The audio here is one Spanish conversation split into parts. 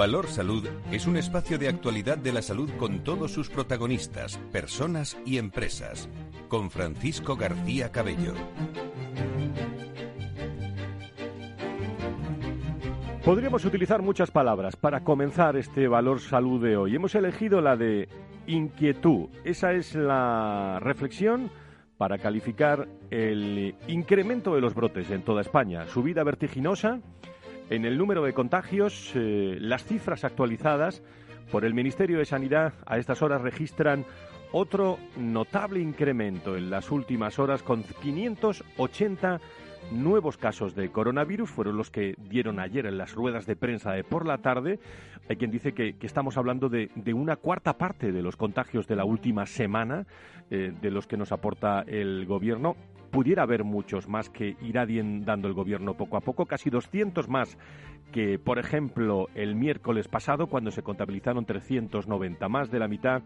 Valor Salud es un espacio de actualidad de la salud con todos sus protagonistas, personas y empresas. Con Francisco García Cabello. Podríamos utilizar muchas palabras para comenzar este Valor Salud de hoy. Hemos elegido la de inquietud. Esa es la reflexión para calificar el incremento de los brotes en toda España. Subida vertiginosa en el número de contagios, eh, las cifras actualizadas por el Ministerio de Sanidad a estas horas registran otro notable incremento en las últimas horas con 580 nuevos casos de coronavirus fueron los que dieron ayer en las ruedas de prensa de por la tarde. Hay quien dice que, estamos hablando de, una cuarta parte de los contagios de la última semana, eh, de los que nos aporta el gobierno pudiera haber muchos más que irá dando el gobierno poco a poco, casi 200 más que, por ejemplo, el miércoles pasado, cuando se contabilizaron 390. Más de la mitad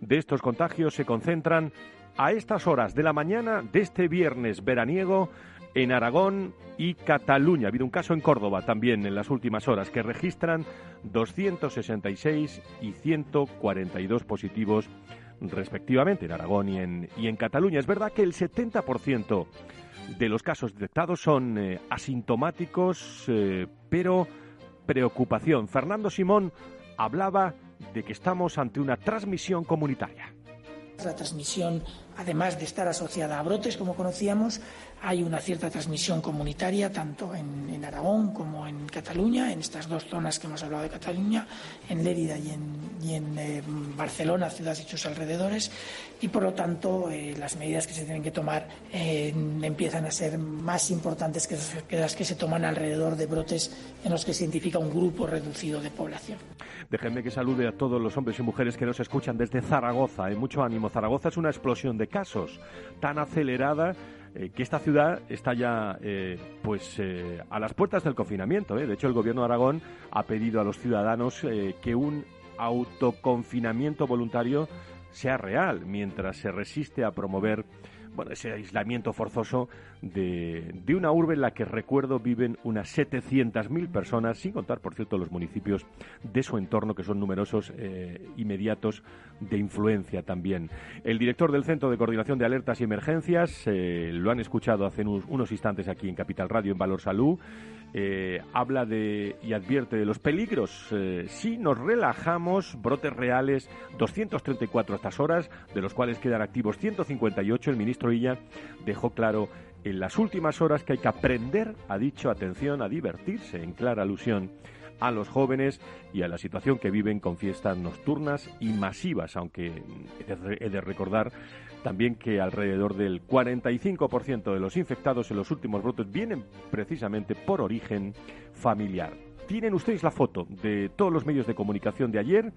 de estos contagios se concentran a estas horas de la mañana de este viernes veraniego en Aragón y Cataluña. Ha habido un caso en Córdoba también en las últimas horas que registran 266 y 142 positivos respectivamente en Aragón y en, Cataluña. Es verdad que el 70% de los casos detectados son eh, asintomáticos, eh, pero preocupación. Fernando Simón hablaba de que estamos ante una transmisión comunitaria. La transmisión, además de estar asociada a brotes, como conocíamos, hay una cierta transmisión comunitaria, tanto en, Aragón como en Cataluña, en estas dos zonas que hemos hablado de Cataluña, en Lérida y en, eh, Barcelona, ciudades y sus alrededores, y por lo tanto eh, las medidas que se tienen que tomar eh, empiezan a ser más importantes que, las que se toman alrededor de brotes en los que se identifica un grupo reducido de población. Déjenme que salude a todos los hombres y mujeres que nos escuchan desde Zaragoza. Hay mucho ánimo. Zaragoza es una explosión de casos tan acelerada eh, que esta ciudad está ya eh, pues eh, a las puertas del confinamiento. De hecho, el gobierno de Aragón ha pedido a los ciudadanos que un autoconfinamiento voluntario sea real mientras se resiste a promover bueno, ese aislamiento forzoso de, de, una urbe en la que, recuerdo, viven unas 700.000 personas, sin contar, por cierto, los municipios de su entorno, que son numerosos, eh, inmediatos, de influencia también. El director del Centro de Coordinación de Alertas y Emergencias, eh, lo han escuchado hace unos, unos instantes aquí en Capital Radio, en Valor Salud, eh, habla de y advierte de los peligros. Eh, si nos relajamos, brotes reales, 234 a estas horas, de los cuales quedan activos 158. El ministro Illa dejó claro en las últimas horas que hay que aprender, ha dicho, atención, a divertirse, en clara alusión a los jóvenes y a la situación que viven con fiestas nocturnas y masivas, aunque he de recordar también que alrededor del 45% de los infectados en los últimos brotes vienen precisamente por origen familiar. Tienen ustedes la foto de todos los medios de comunicación de ayer.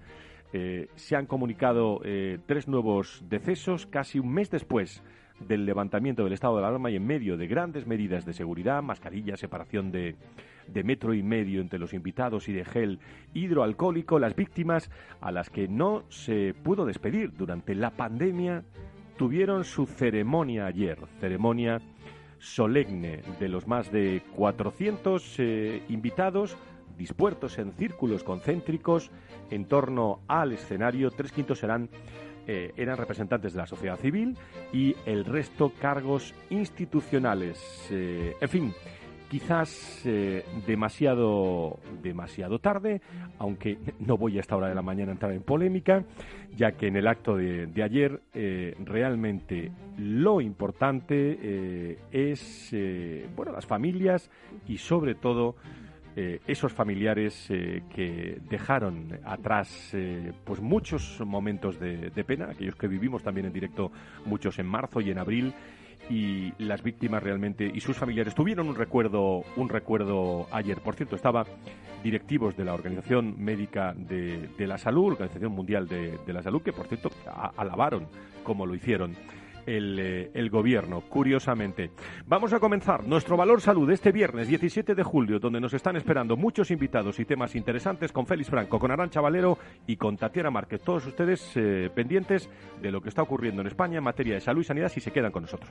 Eh, se han comunicado eh, tres nuevos decesos casi un mes después del levantamiento del estado de alarma y en medio de grandes medidas de seguridad, mascarilla, separación de, de metro y medio entre los invitados y de gel hidroalcohólico, las víctimas a las que no se pudo despedir durante la pandemia tuvieron su ceremonia ayer, ceremonia solemne de los más de 400 eh, invitados dispuestos en círculos concéntricos en torno al escenario. Tres quintos serán eh, eran representantes de la sociedad civil y el resto cargos institucionales. Eh, en fin, quizás eh, demasiado, demasiado tarde, aunque no voy a esta hora de la mañana a entrar en polémica, ya que en el acto de, ayer realmente lo importante es bueno las familias y sobre todo eh, esos familiares eh, que dejaron atrás eh, pues muchos momentos de, pena, aquellos que vivimos también en directo, muchos en marzo y en abril, y las víctimas realmente y sus familiares tuvieron un recuerdo, un recuerdo ayer. Por cierto, estaba directivos de la Organización Médica de, la Salud, Organización Mundial de, la Salud, que por cierto alabaron como lo hicieron. Eh, el, gobierno, curiosamente. Vamos a comenzar nuestro Valor Salud este viernes 17 de julio, donde nos están esperando muchos invitados y temas interesantes con Félix Franco, con Arancha Valero y con Tatiana Márquez. Todos ustedes eh, pendientes de lo que está ocurriendo en España en materia de salud y sanidad si se quedan con nosotros.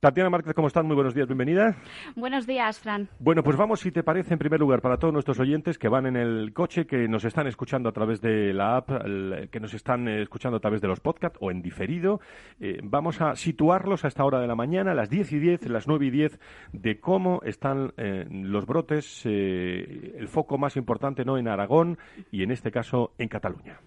Tatiana Márquez, ¿cómo están? Muy buenos días, bienvenida. Buenos días, Fran. Bueno, pues vamos, si te parece, en primer lugar, para todos nuestros oyentes que van en el coche, que nos están escuchando a través de la app, que nos están eh, escuchando a través de los podcasts o en diferido, eh, vamos a situarlos a esta hora de la mañana, a las 10 y 10, las 9 y 10, de cómo están eh, los brotes, el foco más importante no en Aragón y en este caso en Cataluña.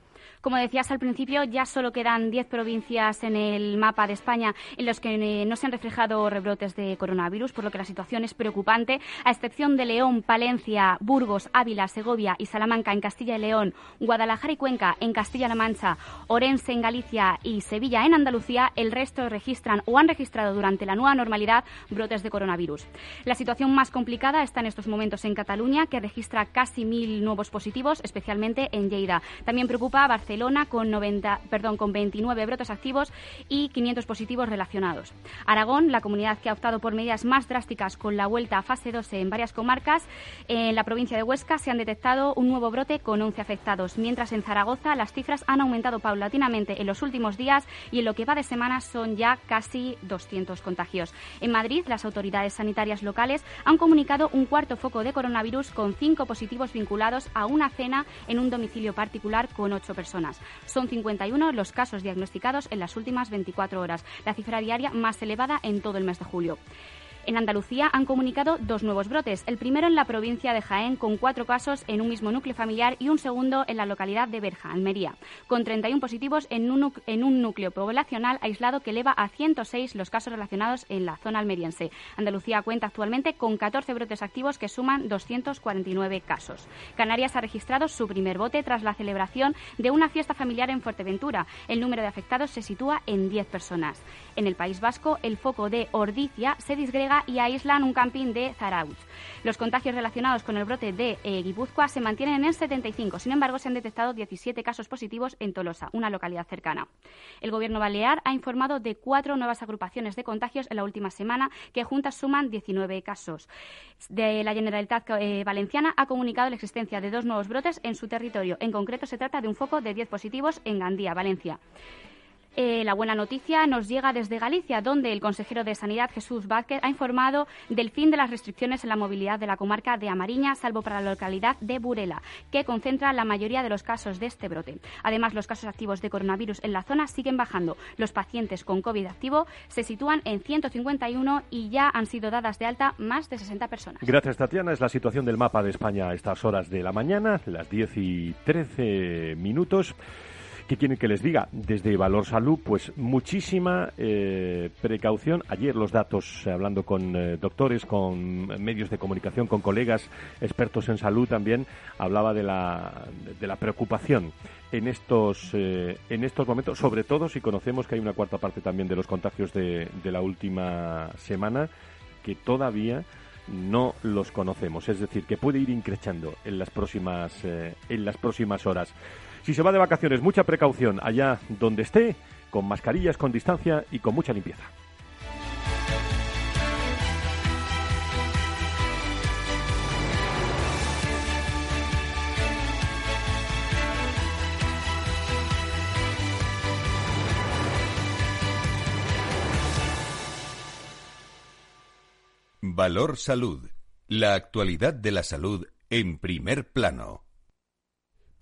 Como decías al principio, ya solo quedan 10 provincias en el mapa de España en los que eh, no se han reflejado rebrotes de coronavirus, por lo que la situación es preocupante, a excepción de León, Palencia, Burgos, Ávila, Segovia y Salamanca en Castilla y León, Guadalajara y Cuenca en Castilla-La Mancha, Orense en Galicia y Sevilla en Andalucía, el resto registran o han registrado durante la nueva normalidad brotes de coronavirus. La situación más complicada está en estos momentos en Cataluña, que registra casi mil nuevos positivos, especialmente en Lleida. También preocupa a Barcelona Barcelona con, 90, perdón, con 29 brotes activos y 500 positivos relacionados. Aragón, la comunidad que ha optado por medidas más drásticas con la vuelta a fase 2 en varias comarcas, en la provincia de Huesca se han detectado un nuevo brote con 11 afectados, mientras en Zaragoza las cifras han aumentado paulatinamente en los últimos días y en lo que va de semana son ya casi 200 contagios. En Madrid, las autoridades sanitarias locales han comunicado un cuarto foco de coronavirus con cinco positivos vinculados a una cena en un domicilio particular con ocho personas. Son 51 los casos diagnosticados en las últimas 24 horas, la cifra diaria más elevada en todo el mes de julio. En Andalucía han comunicado dos nuevos brotes. El primero en la provincia de Jaén, con cuatro casos en un mismo núcleo familiar, y un segundo en la localidad de Berja, Almería, con 31 positivos en un, en un núcleo poblacional aislado que eleva a 106 los casos relacionados en la zona almeriense. Andalucía cuenta actualmente con 14 brotes activos que suman 249 casos. Canarias ha registrado su primer bote tras la celebración de una fiesta familiar en Fuerteventura. El número de afectados se sitúa en 10 personas. En el País Vasco, el foco de Ordicia se disgrega y aíslan un camping de Zarauz. Los contagios relacionados con el brote de eh, Guipúzcoa se mantienen en 75. Sin embargo, se han detectado 17 casos positivos en Tolosa, una localidad cercana. El Gobierno balear ha informado de cuatro nuevas agrupaciones de contagios en la última semana, que juntas suman 19 casos. De la Generalitat eh, Valenciana ha comunicado la existencia de dos nuevos brotes en su territorio. En concreto, se trata de un foco de 10 positivos en Gandía, Valencia. Eh, la buena noticia nos llega desde Galicia, donde el consejero de Sanidad, Jesús Vázquez, ha informado del fin de las restricciones en la movilidad de la comarca de Amariña, salvo para la localidad de Burela, que concentra la mayoría de los casos de este brote. Además, los casos activos de coronavirus en la zona siguen bajando. Los pacientes con COVID activo se sitúan en 151 y ya han sido dadas de alta más de 60 personas. Gracias, Tatiana. Es la situación del mapa de España a estas horas de la mañana, las 10 y 13 minutos. ¿Qué quieren que les diga? Desde Valor Salud, pues muchísima eh, precaución. Ayer los datos, eh, hablando con eh, doctores, con medios de comunicación, con colegas expertos en salud también, hablaba de la, de la preocupación en estos, en estos momentos, sobre todo si conocemos que hay una cuarta parte también de los contagios de, de la última semana que todavía no los conocemos, es decir, que puede ir increchando en las próximas en las próximas horas. Si se va de vacaciones, mucha precaución allá donde esté, con mascarillas, con distancia y con mucha limpieza. Valor Salud. La actualidad de la salud en primer plano.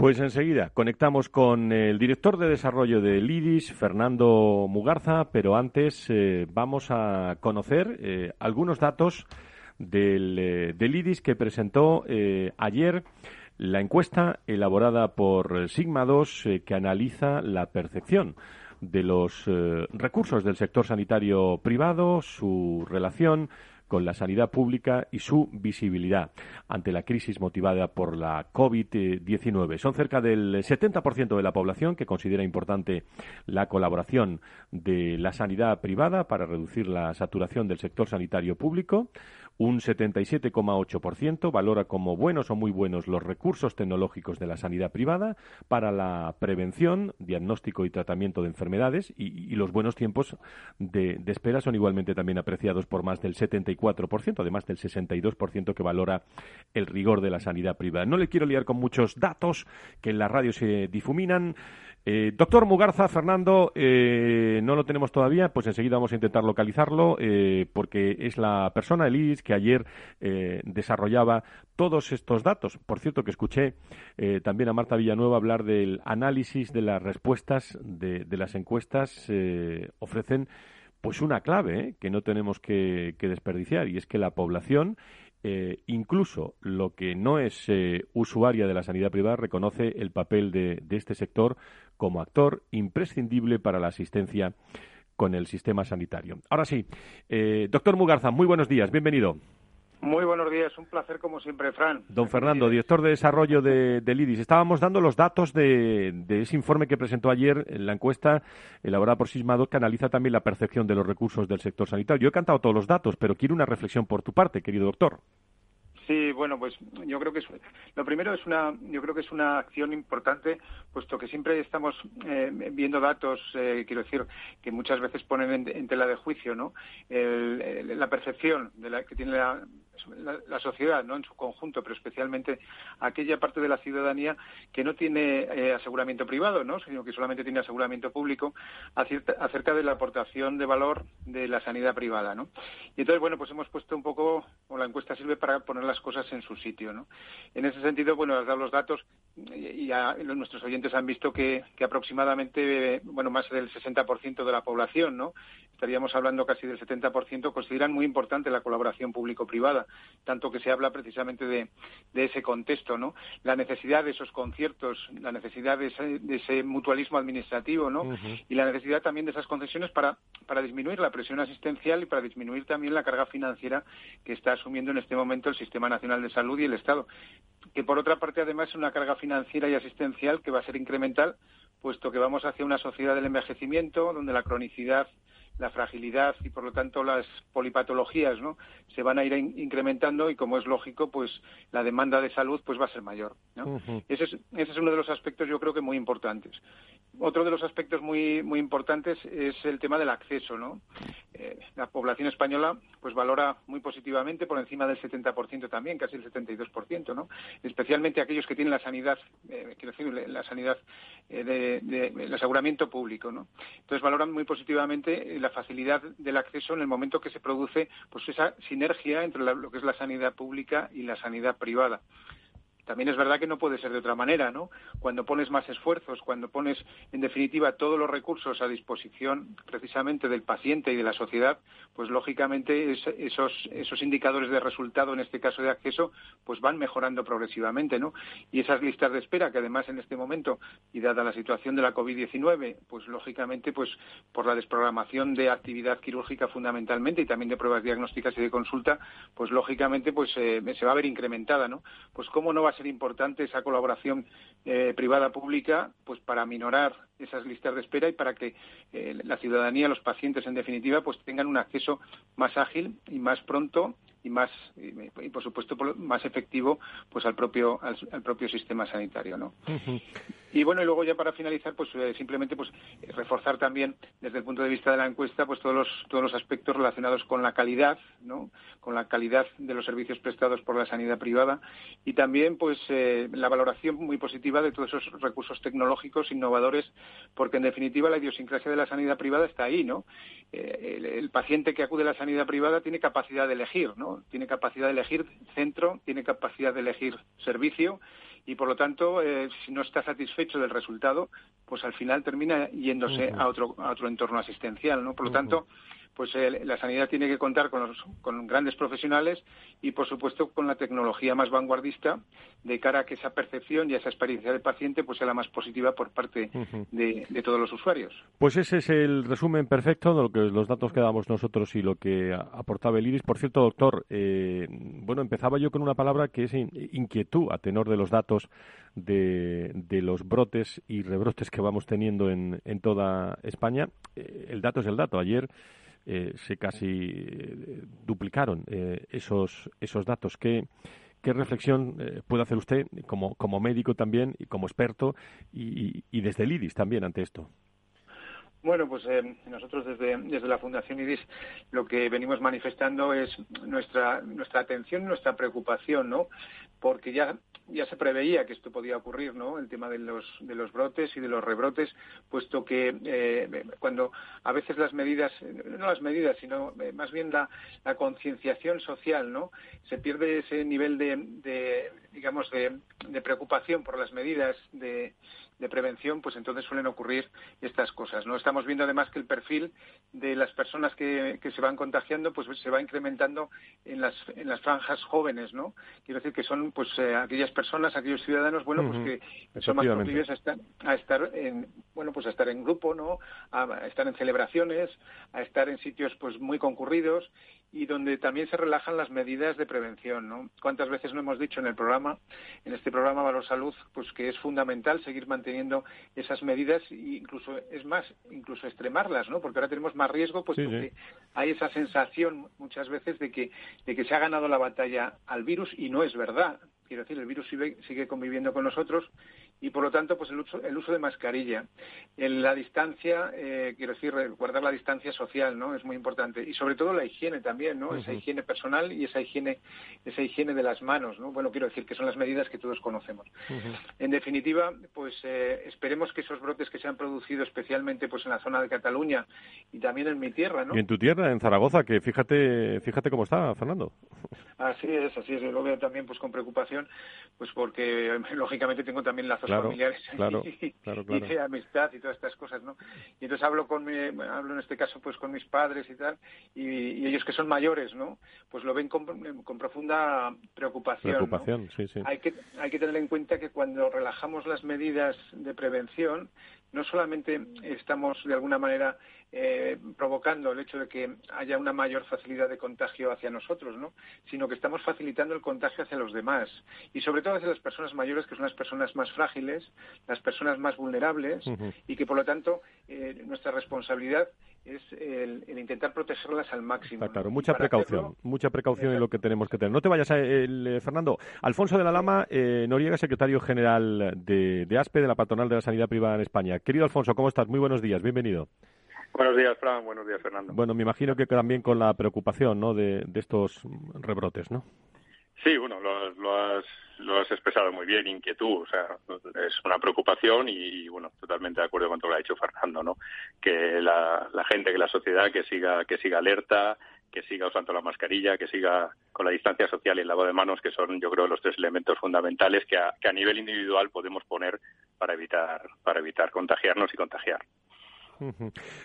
Pues enseguida conectamos con el director de desarrollo del IDIS, Fernando Mugarza, pero antes eh, vamos a conocer eh, algunos datos del, eh, del, IDIS que presentó ayer la encuesta elaborada por Sigma 2 que analiza la percepción de los recursos del sector sanitario privado, su relación con la sanidad pública y su visibilidad ante la crisis motivada por la COVID-19. Son cerca del 70% de la población que considera importante la colaboración de la sanidad privada para reducir la saturación del sector sanitario público. Un 77,8% valora como buenos o muy buenos los recursos tecnológicos de la sanidad privada para la prevención, diagnóstico y tratamiento de enfermedades y, los buenos tiempos de, espera son igualmente también apreciados por más del 74%, además del 62% que valora el rigor de la sanidad privada. No le quiero liar con muchos datos que en la radio se difuminan. Eh, doctor Mugarza, Fernando, eh, no lo tenemos todavía, pues enseguida vamos a intentar localizarlo, eh, porque es la persona, el IRIS, que ayer desarrollaba todos estos datos. Por cierto, que escuché también a Marta Villanueva hablar del análisis de las respuestas de, las encuestas. ofrecen pues una clave que no tenemos que desperdiciar, y es que la población eh, incluso lo que no es eh, usuaria de la sanidad privada reconoce el papel de, este sector como actor imprescindible para la asistencia con el sistema sanitario. Ahora sí, eh, doctor Mugarza, muy buenos días, bienvenido. Muy buenos días, un placer como siempre, Fran. Don Fernando, director de desarrollo de, del IDIS. Estábamos dando los datos de, ese informe que presentó ayer en la encuesta elaborada por Sismado, que analiza también la percepción de los recursos del sector sanitario. Yo he cantado todos los datos, pero quiero una reflexión por tu parte, querido doctor. Sí, bueno, pues yo creo que es, lo primero es una, yo creo que es una acción importante, puesto que siempre estamos eh, viendo datos, eh, quiero decir, que muchas veces ponen en, tela de juicio, ¿no? la percepción de la que tiene la, la, sociedad ¿no? en su conjunto, pero especialmente aquella parte de la ciudadanía que no tiene eh, aseguramiento privado, ¿no? sino que solamente tiene aseguramiento público, acerca de la aportación de valor de la sanidad privada. ¿no? Y entonces, bueno, pues hemos puesto un poco, o la encuesta sirve para poner las cosas en su sitio. ¿no? En ese sentido, bueno, has dado los datos y nuestros oyentes han visto que, que aproximadamente, bueno, más del 60% de la población, ¿no? estaríamos hablando casi del 70%, consideran muy importante la colaboración público-privada, tanto que se habla precisamente de, ese contexto, ¿no? La necesidad de esos conciertos, la necesidad de ese, mutualismo administrativo, ¿no? Y la necesidad también de esas concesiones para, para disminuir la presión asistencial y para disminuir también la carga financiera que está asumiendo en este momento el Sistema Nacional de Salud y el Estado. Que por otra parte, además, es una carga financiera y asistencial que va a ser incremental, puesto que vamos hacia una sociedad del envejecimiento, donde la cronicidad la fragilidad y por lo tanto las polipatologías ¿no? se van a ir incrementando y como es lógico pues la demanda de salud pues va a ser mayor ¿no? ese, es, ese es uno de los aspectos yo creo que muy importantes. Otro de los aspectos muy muy importantes es el tema del acceso no eh, la población española pues valora muy positivamente por encima del 70% también casi el 72% no especialmente aquellos que tienen la sanidad eh, quiero decir la sanidad eh, de, el aseguramiento público no entonces valoran muy positivamente la facilidad del acceso en el momento que se produce pues esa sinergia entre lo que es la sanidad pública y la sanidad privada. También es verdad que no puede ser de otra manera, ¿no? Cuando pones más esfuerzos, cuando pones, en definitiva, todos los recursos a disposición precisamente del paciente y de la sociedad, pues lógicamente esos, esos indicadores de resultado, en este caso de acceso, pues van mejorando progresivamente, ¿no? Y esas listas de espera, que además en este momento, y dada la situación de la COVID-19, pues lógicamente, pues por la desprogramación de actividad quirúrgica fundamentalmente y también de pruebas diagnósticas y de consulta, pues lógicamente, pues eh, se va a ver incrementada, ¿no? Pues cómo no va a ser importante esa colaboración eh, privada-pública pues para minorar esas listas de espera y para que eh, la ciudadanía, los pacientes en definitiva, pues tengan un acceso más ágil y más pronto y más y, por supuesto más efectivo pues al propio al, propio sistema sanitario no y bueno y luego ya para finalizar pues eh, simplemente pues reforzar también desde el punto de vista de la encuesta pues todos los todos los aspectos relacionados con la calidad no con la calidad de los servicios prestados por la sanidad privada y también pues eh, la valoración muy positiva de todos esos recursos tecnológicos innovadores porque en definitiva la idiosincrasia de la sanidad privada está ahí no eh, el, el paciente que acude a la sanidad privada tiene capacidad de elegir no tiene capacidad de elegir centro, tiene capacidad de elegir servicio y por lo tanto, eh, si no está satisfecho del resultado, pues al final termina yéndose a otro a otro entorno asistencial, ¿no? Por lo tanto, pues eh, la sanidad tiene que contar con, los, con grandes profesionales y, por supuesto, con la tecnología más vanguardista de cara a que esa percepción y esa experiencia del paciente pues sea la más positiva por parte de, todos los usuarios. Pues ese es el resumen perfecto de lo que los datos que damos nosotros y lo que aportaba el IRIS. Por cierto, doctor, eh, bueno, empezaba yo con una palabra que es inquietud a tenor de los datos de, los brotes y rebrotes que vamos teniendo en, en toda España. Eh, el dato es el dato. Ayer eh, se casi eh, duplicaron eh, esos, esos datos. ¿Qué, qué reflexión puede hacer usted como, como médico también y como experto y, y desde el IDIS también ante esto? Bueno, pues nosotros desde, desde la Fundación IDIS lo que venimos manifestando es nuestra, nuestra atención, nuestra preocupación, ¿no? Porque ya ya se preveía que esto podía ocurrir, ¿no? El tema de los, de los brotes y de los rebrotes, puesto que eh, cuando a veces las medidas, no las medidas, sino eh, más bien la, la concienciación social, ¿no? Se pierde ese nivel de, de digamos, de, de preocupación por las medidas de, de prevención, pues entonces suelen ocurrir estas cosas. No estamos viendo además que el perfil de las personas que, que se van contagiando, pues se va incrementando en las, en las franjas jóvenes, ¿no? Quiero decir que son pues eh, aquellas personas, aquellos ciudadanos, bueno, pues que son más proclives a estar, a estar en, bueno, pues a estar en grupo, ¿no? A, estar en celebraciones, a estar en sitios pues muy concurridos y donde también se relajan las medidas de prevención, ¿no? ¿Cuántas veces no hemos dicho en el programa, en este programa Valor Salud, pues que es fundamental seguir manteniendo esas medidas e incluso, es más, incluso extremarlas, ¿no? Porque ahora tenemos más riesgo, pues porque hay esa sensación muchas veces de que, de que se ha ganado la batalla al virus y no es verdad. Quiero decir, el virus sigue, sigue conviviendo con nosotros y por lo tanto pues el uso, el uso de mascarilla en la distancia eh, quiero decir guardar la distancia social no es muy importante. Y sobre todo la higiene también no esa higiene personal y esa higiene esa higiene de las manos no bueno quiero decir que son las medidas que todos conocemos. En definitiva pues eh, esperemos que esos brotes que se han producido especialmente pues en la zona de Cataluña y también en mi tierra no y en tu tierra en Zaragoza que fíjate fíjate cómo está Fernando. Así es así es. Yo lo veo también pues con preocupación pues porque lógicamente tengo también lazos familiares y, de amistad y todas estas cosas, ¿no? Y entonces hablo con mi, hablo en este caso pues con mis padres y tal, y, ellos que son mayores, ¿no? Pues lo ven con, profunda preocupación. Preocupación, sí, sí. Hay que, hay que tener en cuenta que cuando relajamos las medidas de prevención, no solamente estamos de alguna manera eh, provocando el hecho de que haya una mayor facilidad de contagio hacia nosotros, ¿no? sino que estamos facilitando el contagio hacia los demás y sobre todo hacia las personas mayores, que son las personas más frágiles, las personas más vulnerables y que por lo tanto eh, nuestra responsabilidad es el, intentar protegerlas al máximo. claro, mucha precaución, mucha precaución en lo que tenemos que tener. No te vayas, a, eh, Fernando. Alfonso de la Lama, eh, Noriega, secretario general de, de ASPE, de la Patronal de la Sanidad Privada en España. Querido Alfonso, ¿cómo estás? Muy buenos días, bienvenido. Buenos días, Fran. Buenos días, Fernando. Bueno, me imagino que también con la preocupación ¿no? de, estos rebrotes, ¿no? Sí, bueno, lo, has, lo has expresado muy bien, inquietud, o sea, es una preocupación y, bueno, totalmente de acuerdo con todo lo que ha dicho Fernando, ¿no? Que la, gente, que la sociedad, que siga, que siga alerta, que siga usando la mascarilla, que siga con la distancia social y el lavado de manos, que son, yo creo, los tres elementos fundamentales que a, que a nivel individual podemos poner para evitar, para evitar contagiarnos y contagiar.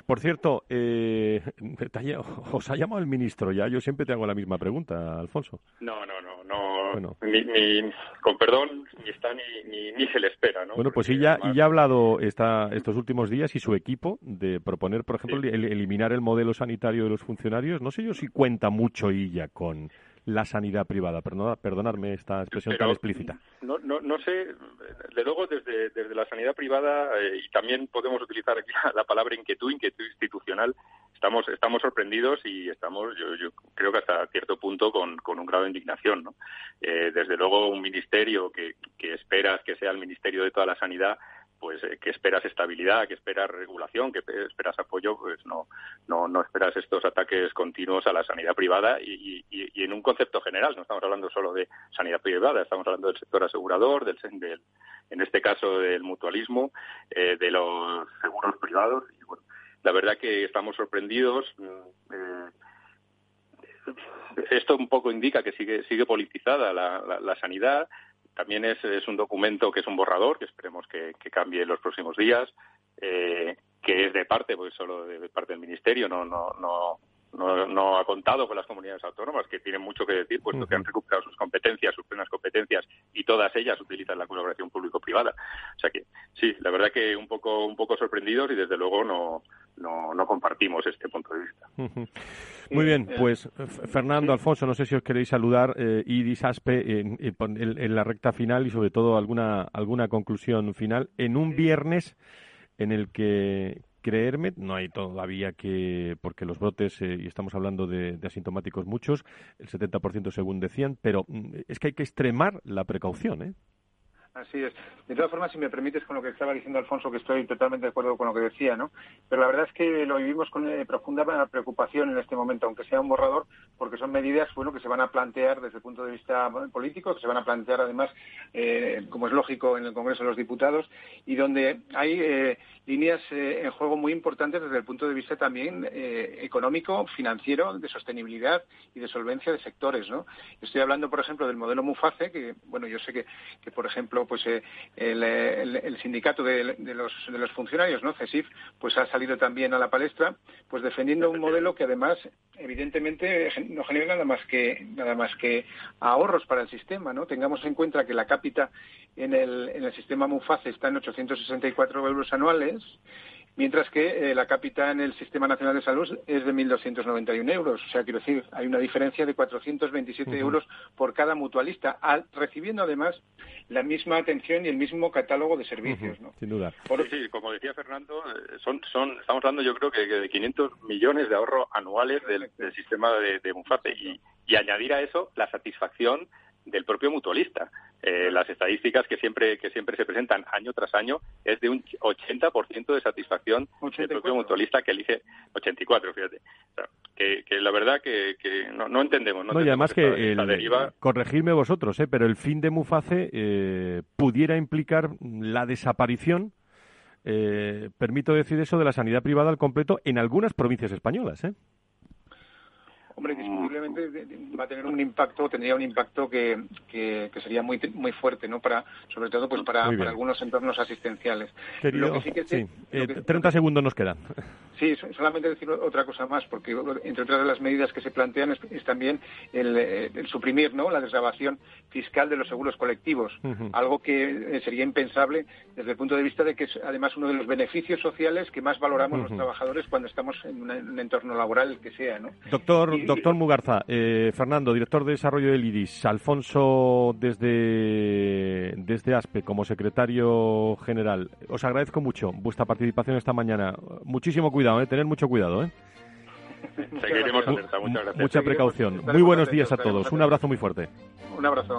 Por cierto, eh, os ha llamado el ministro ya. Yo siempre te hago la misma pregunta, Alfonso. No, no, no, no. Ni, con perdón, ni está ni, ni, se le espera, ¿no? Bueno, pues y ya, y ya ha hablado esta, estos últimos días y su equipo de proponer, por ejemplo, eliminar el modelo sanitario de los funcionarios. No sé yo si cuenta mucho ella con la sanidad privada. Perdona, perdonarme esta expresión tan explícita. No, no, no sé, de luego desde, desde la sanidad privada, eh, y también podemos utilizar aquí la, palabra inquietud, inquietud institucional, estamos, estamos sorprendidos y estamos, yo, yo creo que hasta cierto punto, con, con un grado de indignación. ¿no? Eh, desde luego, un ministerio que, que esperas que sea el ministerio de toda la sanidad, pues eh, que esperas estabilidad, que esperas regulación, que esperas apoyo, pues no, no, no esperas estos ataques continuos a la sanidad privada y, y, en un concepto general, no estamos hablando solo de sanidad privada, estamos hablando del sector asegurador, del, del en este caso del mutualismo, eh, de los seguros privados. Y bueno, la verdad que estamos sorprendidos. Mm, eh, esto un poco indica que sigue, sigue politizada la, la sanidad, también es, es, un documento que es un borrador, que esperemos que, cambie en los próximos días, eh, que es de parte, porque solo de parte del Ministerio, no, no, no, no, ha contado con las comunidades autónomas, que tienen mucho que decir, puesto que han recuperado sus competencias, sus plenas competencias, y todas ellas utilizan la colaboración público-privada. O sea que sí, la verdad que un poco, un poco sorprendidos y desde luego no, no, no compartimos este punto de vista. Muy bien, pues Fernando, Alfonso, no sé si os queréis saludar eh, y disaspe en, en, la recta final y sobre todo alguna, alguna conclusión final. En un viernes en el que creerme, no hay todavía que, porque los brotes, eh, y estamos hablando de, de, asintomáticos muchos, el 70% según decían, pero mm, es que hay que extremar la precaución, ¿eh? Así es. De todas formas, si me permites con lo que estaba diciendo Alfonso, que estoy totalmente de acuerdo con lo que decía, ¿no? Pero la verdad es que lo vivimos con eh, profunda preocupación en este momento, aunque sea un borrador, porque son medidas, bueno, que se van a plantear desde el punto de vista político, que se van a plantear además, eh, como es lógico, en el Congreso de los Diputados, y donde hay eh, líneas en juego muy importantes desde el punto de vista también económico, financiero, de sostenibilidad y de solvencia de sectores, ¿no? Estoy hablando, por ejemplo, del modelo MUFACE, que, bueno, yo sé que, que por ejemplo, pues eh, el, sindicato de, los, funcionarios, ¿no? CESIF, pues ha salido también a la palestra, pues defendiendo un modelo que además evidentemente no genera nada más que nada más que ahorros para el sistema, ¿no? Tengamos en cuenta que la cápita en el, en el sistema MUFACE está en 864 euros anuales mientras que eh, la cápita en el Sistema Nacional de Salud es de 1.291 euros. O sea, quiero decir, hay una diferencia de 427 euros por cada mutualista, recibiendo además la misma atención y el mismo catálogo de servicios. ¿no? Sin duda. sí, como decía Fernando, eh, son, son, estamos hablando yo creo que de 500 millones de ahorro anuales del, sistema de, de y, y añadir a eso la satisfacción del propio mutualista. Eh, las estadísticas que siempre que siempre se presentan año tras año es de un 80% de satisfacción del propio mutualista que elige 84, fíjate. que, la verdad que, no, entendemos. No, y además que el, corregidme vosotros, eh, pero el fin de Muface eh, pudiera implicar la desaparición eh, permito decir eso de la sanidad privada al completo en algunas provincias españolas, ¿eh? Hombre, indiscutiblemente va a tener un impacto, tendría un impacto que, que, sería muy muy fuerte, ¿no? Para, sobre todo, pues para, para algunos entornos asistenciales. Querido, sí 30 segundos nos quedan. Sí, solamente decir otra cosa más, porque entre otras de las medidas que se plantean es, también eh, el, suprimir, ¿no? La desgrabación fiscal de los seguros colectivos, algo que eh, sería impensable desde el punto de vista de que es además uno de los beneficios sociales que más valoramos los trabajadores cuando estamos en un, entorno laboral que sea, ¿no? Doctor doctor Mugarza, eh, Fernando, director de desarrollo del IDIS, Alfonso desde, desde ASPE como secretario general, os agradezco mucho vuestra participación esta mañana. Muchísimo cuidado, eh, tener mucho cuidado. ¿eh? Seguiremos alerta, muchas gracias. Mucha precaución. Muy buenos días a todos. Un abrazo muy fuerte. Un abrazo.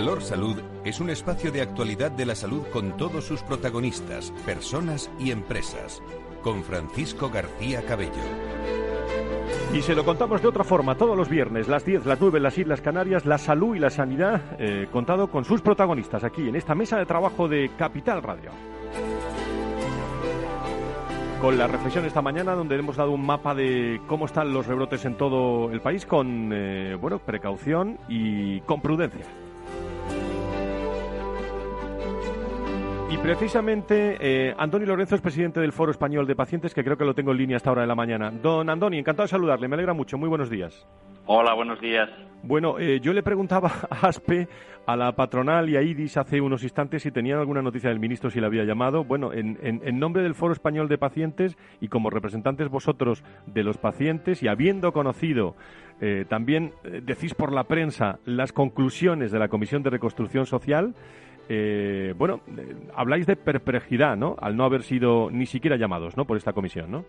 Valor Salud es un espacio de actualidad de la salud con todos sus protagonistas, personas y empresas. Con Francisco García Cabello. Y se lo contamos de otra forma, todos los viernes, las 10, las 9 en las Islas Canarias, la salud y la sanidad, eh, contado con sus protagonistas aquí en esta mesa de trabajo de Capital Radio. Con la reflexión esta mañana, donde hemos dado un mapa de cómo están los rebrotes en todo el país, con eh, bueno, precaución y con prudencia. Precisamente eh, Andoni Lorenzo es presidente del Foro Español de Pacientes, que creo que lo tengo en línea hasta ahora de la mañana. Don Andoni, encantado de saludarle, me alegra mucho. Muy buenos días. Hola, buenos días. Bueno, eh, yo le preguntaba a ASPE, a la patronal y a IDIS hace unos instantes si tenían alguna noticia del ministro, si le había llamado. Bueno, en, en, nombre del Foro Español de Pacientes y como representantes vosotros de los pacientes y habiendo conocido eh, también, eh, decís por la prensa, las conclusiones de la Comisión de Reconstrucción Social, eh, bueno, eh, habláis de perplejidad, ¿no? Al no haber sido ni siquiera llamados, ¿no? Por esta comisión, ¿no?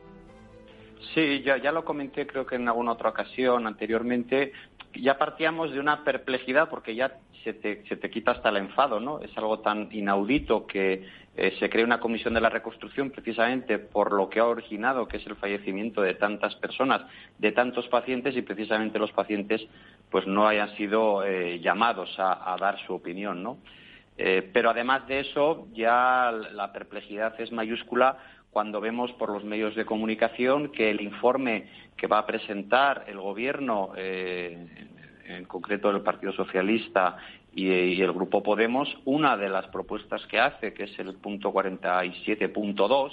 Sí, ya, ya lo comenté creo que en alguna otra ocasión anteriormente. Ya partíamos de una perplejidad porque ya se te, se te quita hasta el enfado, ¿no? Es algo tan inaudito que eh, se cree una comisión de la reconstrucción precisamente por lo que ha originado, que es el fallecimiento de tantas personas, de tantos pacientes y precisamente los pacientes pues no hayan sido llamados a, a dar su opinión, ¿no? Eh, pero además de eso, ya la perplejidad es mayúscula cuando vemos por los medios de comunicación que el informe que va a presentar el Gobierno, eh, en concreto el Partido Socialista y, el Grupo Podemos, una de las propuestas que hace, que es el punto 47.2,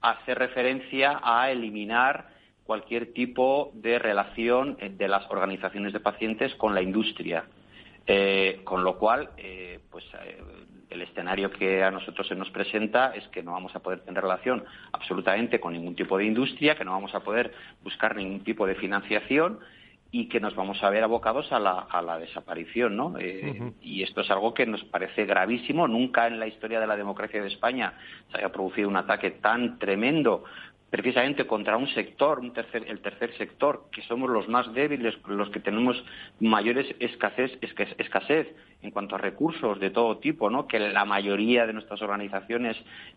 hace referencia a eliminar cualquier tipo de relación de las organizaciones de pacientes con la industria. Eh, con lo cual, eh, pues eh, el escenario que a nosotros se nos presenta es que no vamos a poder tener relación absolutamente con ningún tipo de industria, que no vamos a poder buscar ningún tipo de financiación y que nos vamos a ver abocados a la, a la desaparición, ¿no? Y esto es algo que nos parece gravísimo. Nunca en la historia de la democracia de España se haya producido un ataque tan tremendo precisamente contra un sector, un tercer, el tercer sector, que somos los más débiles, los que tenemos mayores escasez, escasez en cuanto a recursos de todo tipo, ¿no? que la mayoría de nuestras organizaciones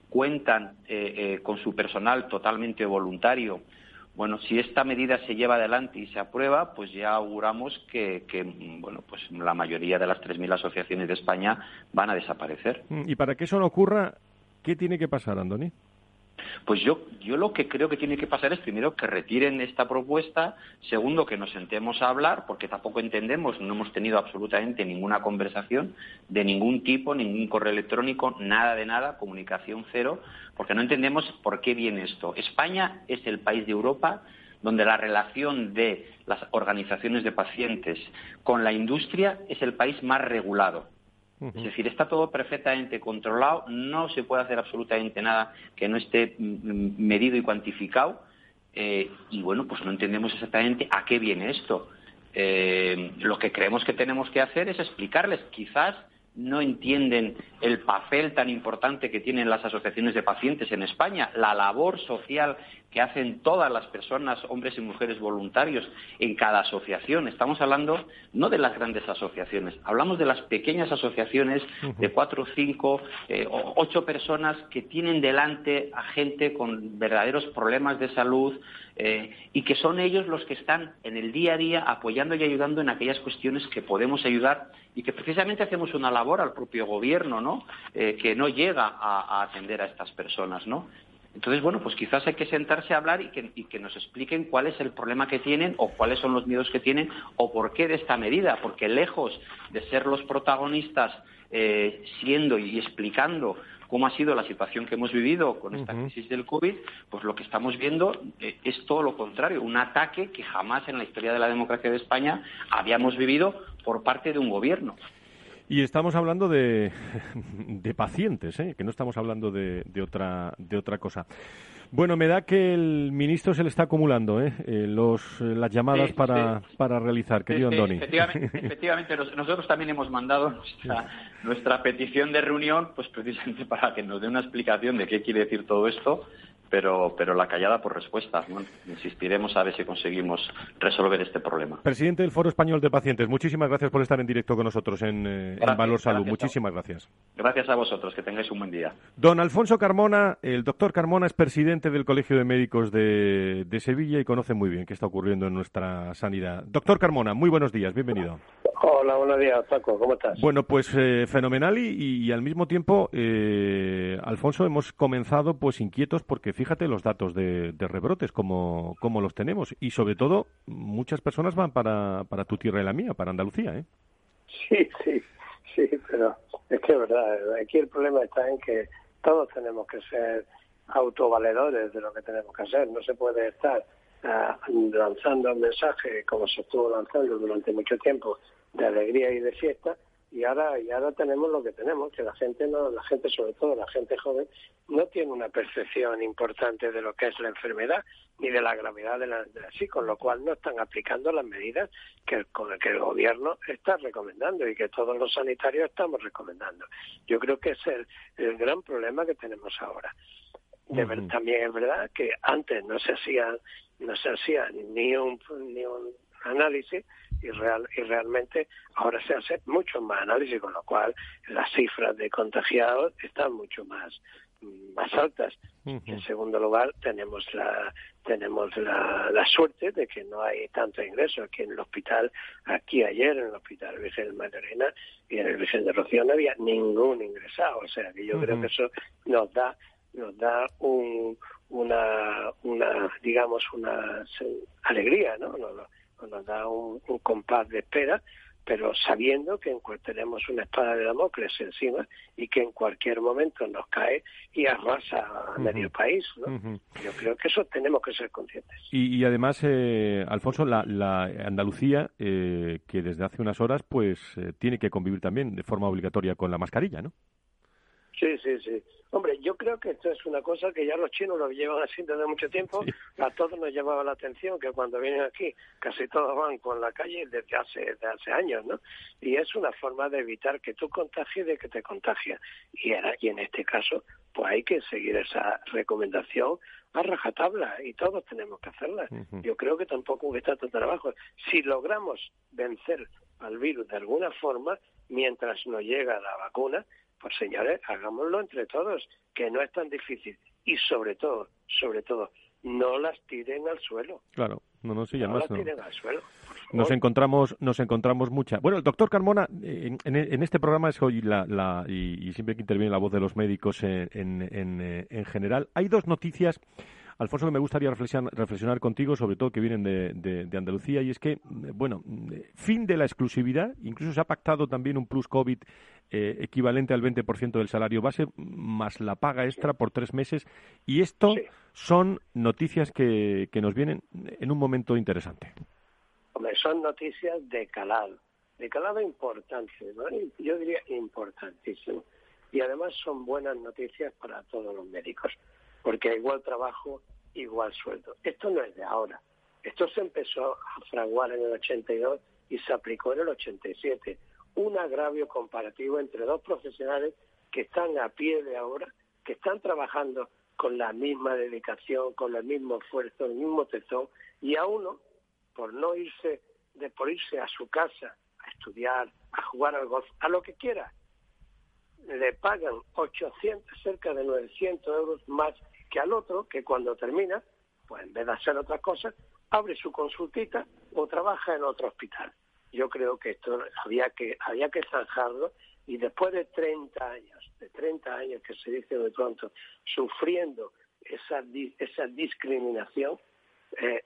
cuentan eh, eh, con su personal totalmente voluntario. Bueno, si esta medida se lleva adelante y se aprueba, pues ya auguramos que, que bueno, pues la mayoría de las 3.000 asociaciones de España van a desaparecer. Y para que eso no ocurra, ¿qué tiene que pasar, Andoni? Pues yo, yo lo que creo que tiene que pasar es primero que retiren esta propuesta, segundo que nos sentemos a hablar, porque tampoco entendemos, no hemos tenido absolutamente ninguna conversación de ningún tipo, ningún correo electrónico, nada de nada, comunicación cero, porque no entendemos por qué viene esto. España es el país de Europa donde la relación de las organizaciones de pacientes con la industria es el país más regulado. Es decir, está todo perfectamente controlado, no se puede hacer absolutamente nada que no esté mm, mm, medido y cuantificado. Eh, y bueno, pues no entendemos exactamente a qué viene esto. Eh, lo que creemos que tenemos que hacer es explicarles, quizás no entienden el papel tan importante que tienen las asociaciones de pacientes en España, la labor social que hacen todas las personas, hombres y mujeres voluntarios, en cada asociación. Estamos hablando no de las grandes asociaciones, hablamos de las pequeñas asociaciones de cuatro, cinco, eh, ocho personas que tienen delante a gente con verdaderos problemas de salud eh, y que son ellos los que están en el día a día apoyando y ayudando en aquellas cuestiones que podemos ayudar y que precisamente hacemos una labor al propio gobierno, ¿no? Eh, que no llega a, a atender a estas personas, ¿no? Entonces, bueno, pues quizás hay que sentarse a hablar y que, y que, nos expliquen cuál es el problema que tienen o cuáles son los miedos que tienen o por qué de esta medida, porque lejos de ser los protagonistas eh, siendo y explicando cómo ha sido la situación que hemos vivido con esta crisis del COVID, pues lo que estamos viendo eh, es todo lo contrario, un ataque que jamás en la historia de la democracia de España habíamos vivido por parte de un gobierno. Y estamos hablando de, pacientes, ¿eh? que no estamos hablando de, otra, de otra cosa. Bueno, me da que el ministro se le está acumulando ¿eh? eh los, las llamadas para, para realizar, querido Andoni. Efectivamente, nosotros también hemos mandado nuestra, nuestra petición de reunión, pues precisamente para que nos dé una explicación de qué quiere decir todo esto pero, pero la callada por respuesta. Insistiremos a ver si conseguimos resolver este problema. Presidente del Foro Español de Pacientes, muchísimas gracias por estar en directo con nosotros en, eh, Valor Salud. muchísimas gracias. Gracias a vosotros, que tengáis un buen día. Don Alfonso Carmona, el doctor Carmona es presidente del Colegio de Médicos de, Sevilla y conoce muy bien qué está ocurriendo en nuestra sanidad. Doctor Carmona, muy buenos días, bienvenido. Hola, buenos días, Paco, ¿cómo estás? Bueno, pues eh, fenomenal y, al mismo tiempo, eh, Alfonso, hemos comenzado pues inquietos porque fíjate los datos de, rebrotes, como, como, los tenemos. Y sobre todo, muchas personas van para, para tu tierra y la mía, para Andalucía, ¿eh? Sí, sí, sí, pero es que es verdad. Aquí el problema está en que todos tenemos que ser autovaledores de lo que tenemos que hacer. No se puede estar ah, lanzando un mensaje como se estuvo lanzando durante mucho tiempo de alegría y de fiesta y ahora y ahora tenemos lo que tenemos que la gente no la gente sobre todo la gente joven no tiene una percepción importante de lo que es la enfermedad ni de la gravedad de la, sí con lo cual no están aplicando las medidas que con que el gobierno está recomendando y que todos los sanitarios estamos recomendando. Yo creo que es el, el gran problema que tenemos ahora. De ver, también es verdad que antes no se hacía no se hacía ni un ni un análisis y, real, y realmente ahora se hace mucho más análisis, con lo cual las cifras de contagiados están mucho más más altas. En segundo lugar, tenemos la tenemos la, la, suerte de que no hay tanto ingreso aquí en el hospital. Aquí ayer en el hospital Virgen de Magdalena y en el Virgen de Rocío no había ningún ingresado. O sea que yo creo que eso nos da nos da un, una, una digamos una alegría, ¿no? nos da un, compás de espera, pero sabiendo que tenemos una espada de Damocles encima y que en cualquier momento nos cae y arrasa a medio país. Yo creo que eso tenemos que ser conscientes. Y, además, eh, Alfonso, la, Andalucía, eh, que desde hace unas horas, pues eh, tiene que convivir también de forma obligatoria con la mascarilla, ¿no? Sí, sí, sí. Hombre, yo creo que esto es una cosa que ya los chinos lo llevan haciendo desde mucho tiempo. A todos nos llamaba la atención que cuando vienen aquí casi todos van con la calle desde hace, desde hace años, ¿no? Y es una forma de evitar que tú contagies de que te contagia. Y, era, y en este caso, pues hay que seguir esa recomendación a rajatabla y todos tenemos que hacerla. Yo creo que tampoco está tanto trabajo. Si logramos vencer al virus de alguna forma, mientras no llega la vacuna, pues señores, hagámoslo entre todos, que no es tan difícil. Y sobre todo, sobre todo, no las tiren al suelo. Claro, no, no, sí, no las tiren al suelo. Nos encontramos, nos encontramos mucha. Bueno, el doctor Carmona, en, en, este programa es hoy la, la y, siempre que interviene la voz de los médicos en, en, en general, hay dos noticias Alfonso, que me gustaría reflexionar, contigo, sobre todo que vienen de, Andalucía, y es que, bueno, fin de la exclusividad, incluso se ha pactado también un plus COVID eh, equivalente al 20% del salario base, más la paga extra por tres meses, y esto son noticias que, nos vienen en un momento interesante. Hombre, son noticias de calado, de calado importante, yo diría importantísimo. Y además son buenas noticias para todos los médicos porque igual trabajo, igual sueldo. Esto no es de ahora. Esto se empezó a fraguar en el 82 y se aplicó en el 87. Un agravio comparativo entre dos profesionales que están a pie de ahora, que están trabajando con la misma dedicación, con el mismo esfuerzo, el mismo tesón, y a uno, por no irse, de por irse a su casa a estudiar, a jugar al golf, a lo que quiera, le pagan 800, cerca de 900 euros más que al otro, que cuando termina, pues en vez de hacer otras cosas, abre su consultita o trabaja en otro hospital. Yo creo que esto había que, había que zanjarlo y después de 30 años, de 30 años que se dice de pronto, sufriendo esa, esa discriminación eh,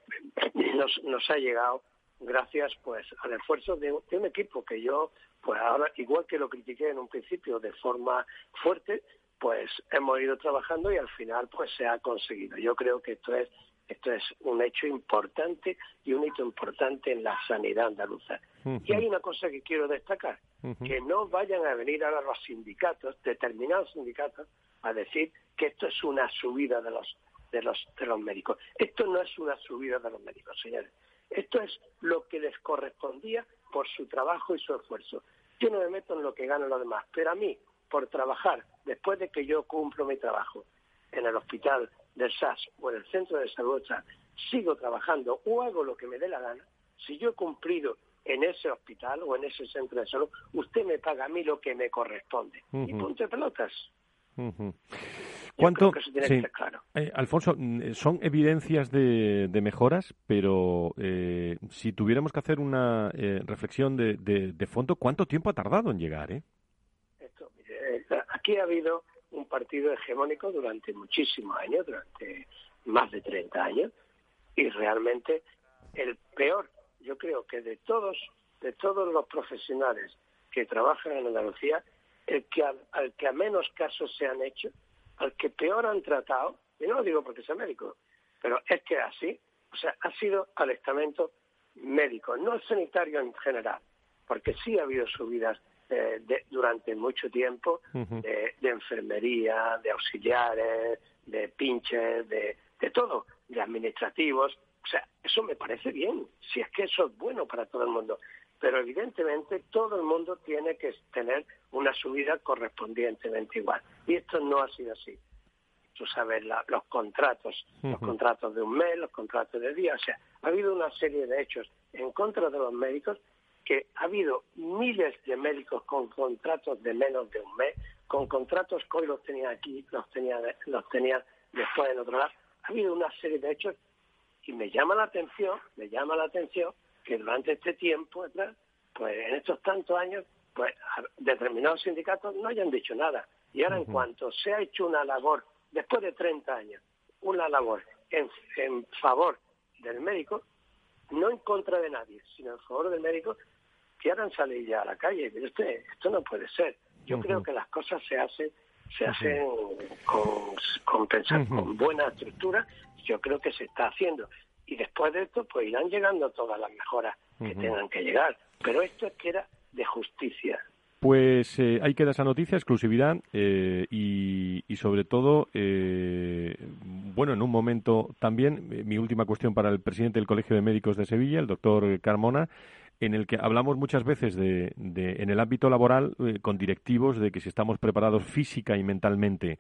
nos, ha llegado gracias pues al esfuerzo de, un equipo que yo pues ahora igual que lo critiqué en un principio de forma fuerte pues hemos ido trabajando y al final pues se ha conseguido yo creo que esto es esto es un hecho importante y un hito importante en la sanidad andaluza. Y hay una cosa que quiero destacar, que no vayan a venir ahora los sindicatos, determinados sindicatos, a decir que esto es una subida de los de los de los médicos. Esto no es una subida de los médicos, señores. Esto es lo que les correspondía por su trabajo y su esfuerzo. Yo no me meto en lo que ganan los demás, pero a mí, por trabajar, después de que yo cumplo mi trabajo en el hospital del SAS o en el centro de salud sigo trabajando o hago lo que me dé la gana, si yo he cumplido en ese hospital o en ese centro de salud, usted me paga a mí lo que me corresponde. Y punto de pelotas. ¿Cuánto? Eh, Alfonso, mm, son evidencias de, mejoras, pero eh, si tuviéramos que hacer una eh, reflexión de, de, fondo, ¿cuánto tiempo ha tardado en llegar? Aquí ha habido un partido hegemónico durante muchísimos años, durante más de 30 años, y realmente el peor, yo creo que de todos, de todos los profesionales que trabajan en Andalucía, el que al que a menos casos se han hecho al que peor han tratado, y no lo digo porque sea médico, pero es que así, o sea, ha sido al estamento médico, no sanitario en general, porque sí ha habido subidas eh, durante mucho tiempo de, enfermería, de auxiliares, de pinches, de, de todo, de administrativos. O sea, eso me parece bien, si es que eso es bueno para todo el mundo. Pero evidentemente todo el mundo tiene que tener una subida correspondientemente igual. Y esto no ha sido así. Tú sabes, los contratos, los contratos de un mes, los contratos de día. O sea, ha habido una serie de hechos en contra de los médicos que ha habido miles de médicos con contratos de menos de un mes, con contratos que hoy los tenía aquí, los tenía, los tenía después en otro lado. Ha habido una serie de hechos y me llama la atención, me llama la atención que durante este tiempo, pues en estos tantos años, pues determinados sindicatos no hayan dicho nada. Y ahora en cuanto se ha hecho una labor, después de 30 años, una labor en, en favor del médico, no en contra de nadie, sino en favor del médico, quieran salir ya a la calle. Pero este, esto no puede ser. Yo creo que las cosas se hacen se hacen con, con, pensar, con buena estructura. Yo creo que se está haciendo. Y después de esto, pues irán llegando todas las mejoras que tengan que llegar. Pero esto es que era de justicia. Pues eh, ahí queda esa noticia, exclusividad eh, y, sobre todo, eh, bueno, en un momento también, eh, mi última cuestión para el presidente del Colegio de Médicos de Sevilla, el doctor Carmona, en el que hablamos muchas veces de, de en el ámbito laboral con directivos de que si estamos preparados física y mentalmente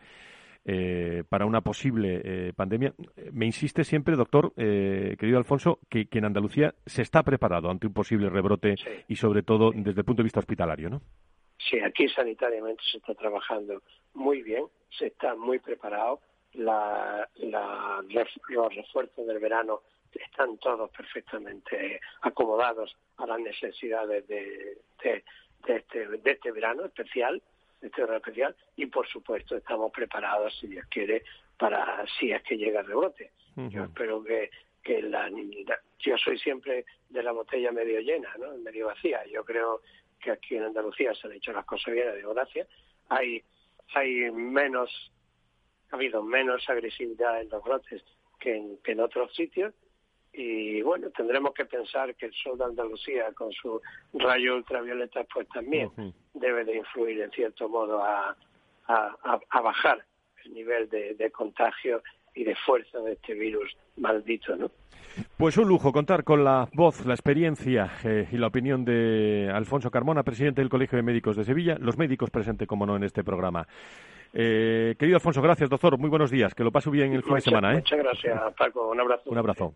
eh, para una posible eh, pandemia. Me insiste siempre, doctor, eh, querido Alfonso, que, en Andalucía se está preparado ante un posible rebrote y sobre todo desde el punto de vista hospitalario, ¿no? Sí, aquí sanitariamente se está trabajando muy bien, se está muy preparado. La, los refuerzos del verano están todos perfectamente acomodados a las necesidades de, de, este, de este verano especial este especial y por supuesto estamos preparados si Dios quiere para si es que llega el rebrote. Yo espero que, que la, yo soy siempre de la botella medio llena, ¿no? medio vacía. Yo creo que aquí en Andalucía se han hecho las cosas bien, de gracias. Hay hay menos ha habido menos agresividad en los brotes que en, que en otros sitios y bueno, tendremos que pensar que el sol de Andalucía con su rayo ultravioleta pues también debe de influir en cierto modo a, a, bajar el nivel de, contagio y de fuerza de este virus maldito, ¿no? Pues un lujo contar con la voz, la experiencia eh, y la opinión de Alfonso Carmona, presidente del Colegio de Médicos de Sevilla, los médicos presentes, como no, en este programa. Eh, querido Alfonso, gracias, doctor. Muy buenos días. Que lo pase bien el fin de semana. ¿eh? Muchas gracias, Paco. Un abrazo. Un abrazo.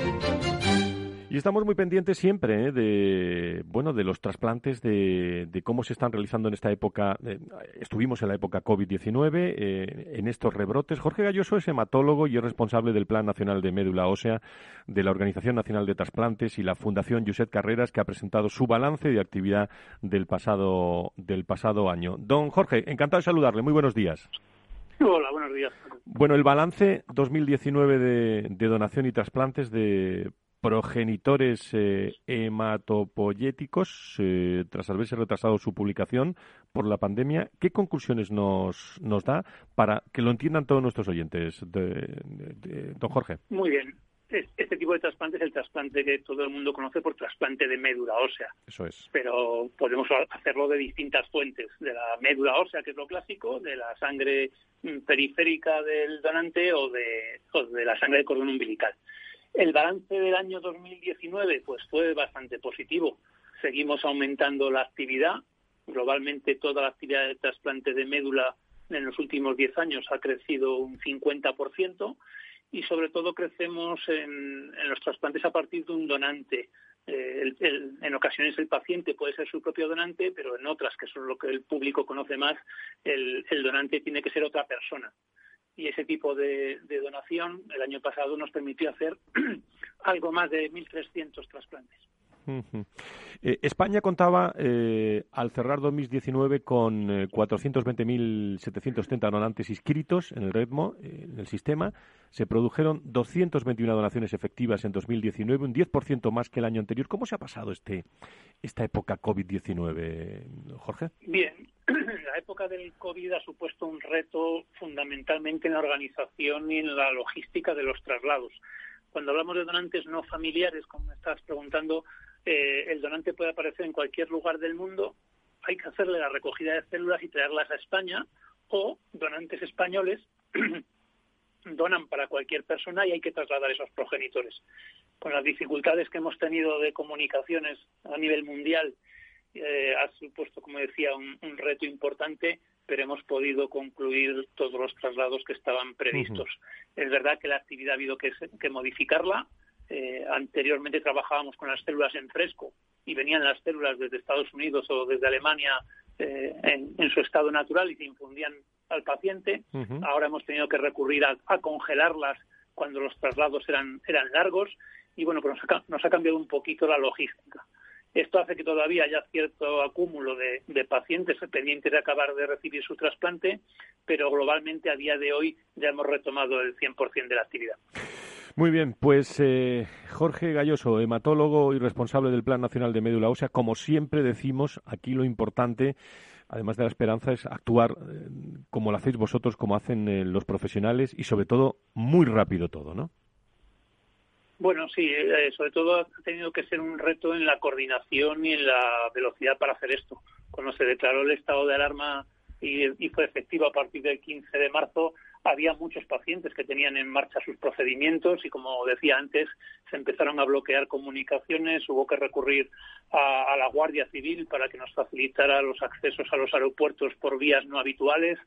Y estamos muy pendientes siempre ¿eh? de bueno de los trasplantes, de, cómo se están realizando en esta época. Eh, estuvimos en la época COVID-19, eh, en estos rebrotes. Jorge Galloso es hematólogo y es responsable del Plan Nacional de Médula Ósea de la Organización Nacional de Trasplantes y la Fundación Josep Carreras, que ha presentado su balance de actividad del pasado, del pasado año. Don Jorge, encantado de saludarle. Muy buenos días. Hola, buenos días. Bueno, el balance 2019 de, de donación y trasplantes de progenitores eh, hematopoyéticos, eh, tras haberse retrasado su publicación por la pandemia, ¿qué conclusiones nos, nos da para que lo entiendan todos nuestros oyentes, don Jorge? Muy bien. Este tipo de trasplante es el trasplante que todo el mundo conoce por trasplante de médula ósea. Eso es. Pero podemos hacerlo de distintas fuentes, de la médula ósea, que es lo clásico, de la sangre mm, periférica del donante o de, o de la sangre de cordón umbilical. El balance del año 2019 pues fue bastante positivo. Seguimos aumentando la actividad. Globalmente toda la actividad de trasplante de médula en los últimos 10 años ha crecido un 50% y sobre todo crecemos en, los trasplantes a partir de un donante. Eh, en ocasiones el paciente puede ser su propio donante, pero en otras, que son lo que el público conoce más, el donante tiene que ser otra persona y ese tipo de, donación el año pasado nos permitió hacer algo más de 1.300 trasplantes. Eh, España contaba eh, al cerrar 2019 con 420.730 eh, donantes inscritos en el ritmo, en el sistema. Se produjeron 221 donaciones efectivas en 2019, un 10% más que el año anterior. ¿Cómo se ha pasado este esta época COVID-19, Jorge? Bien, la época del COVID ha supuesto un reto fundamentalmente en la organización y en la logística de los traslados. Cuando hablamos de donantes no familiares, como me estás preguntando, eh, el donante puede aparecer en cualquier lugar del mundo, hay que hacerle la recogida de células y traerlas a España, o donantes españoles donan para cualquier persona y hay que trasladar esos progenitores. Con las dificultades que hemos tenido de comunicaciones a nivel mundial, eh, ha supuesto, como decía, un, reto importante, pero hemos podido concluir todos los traslados que estaban previstos. Es verdad que la actividad ha habido que modificarla, eh, anteriormente trabajábamos con las células en fresco y venían las células desde Estados Unidos o desde Alemania eh, en, su estado natural y se infundían al paciente. Ahora hemos tenido que recurrir a, congelarlas cuando los traslados eran, eran largos y bueno, pues nos ha, cambiado un poquito la logística. Esto hace que todavía haya cierto acúmulo de, de, pacientes pendientes de acabar de recibir su trasplante, pero globalmente a día de hoy ya hemos retomado el 100% de la actividad. Muy bien, pues eh, Jorge Galloso, hematólogo y responsable del Plan Nacional de Médula Ósea, como siempre decimos, aquí lo importante, además de la esperanza, es actuar eh, como lo hacéis vosotros, como hacen eh, los profesionales y sobre todo muy rápido todo, ¿no? Bueno, sí, sobre todo ha tenido que ser un reto en la coordinación y en la velocidad para hacer esto. Cuando se declaró el estado de alarma y, y fue efectivo a partir del 15 de marzo, había muchos pacientes que tenían en marcha sus procedimientos y, como decía antes, se empezaron a bloquear comunicaciones, hubo que recurrir a, la Guardia Civil para que nos facilitara los accesos a los aeropuertos por vías no habituales.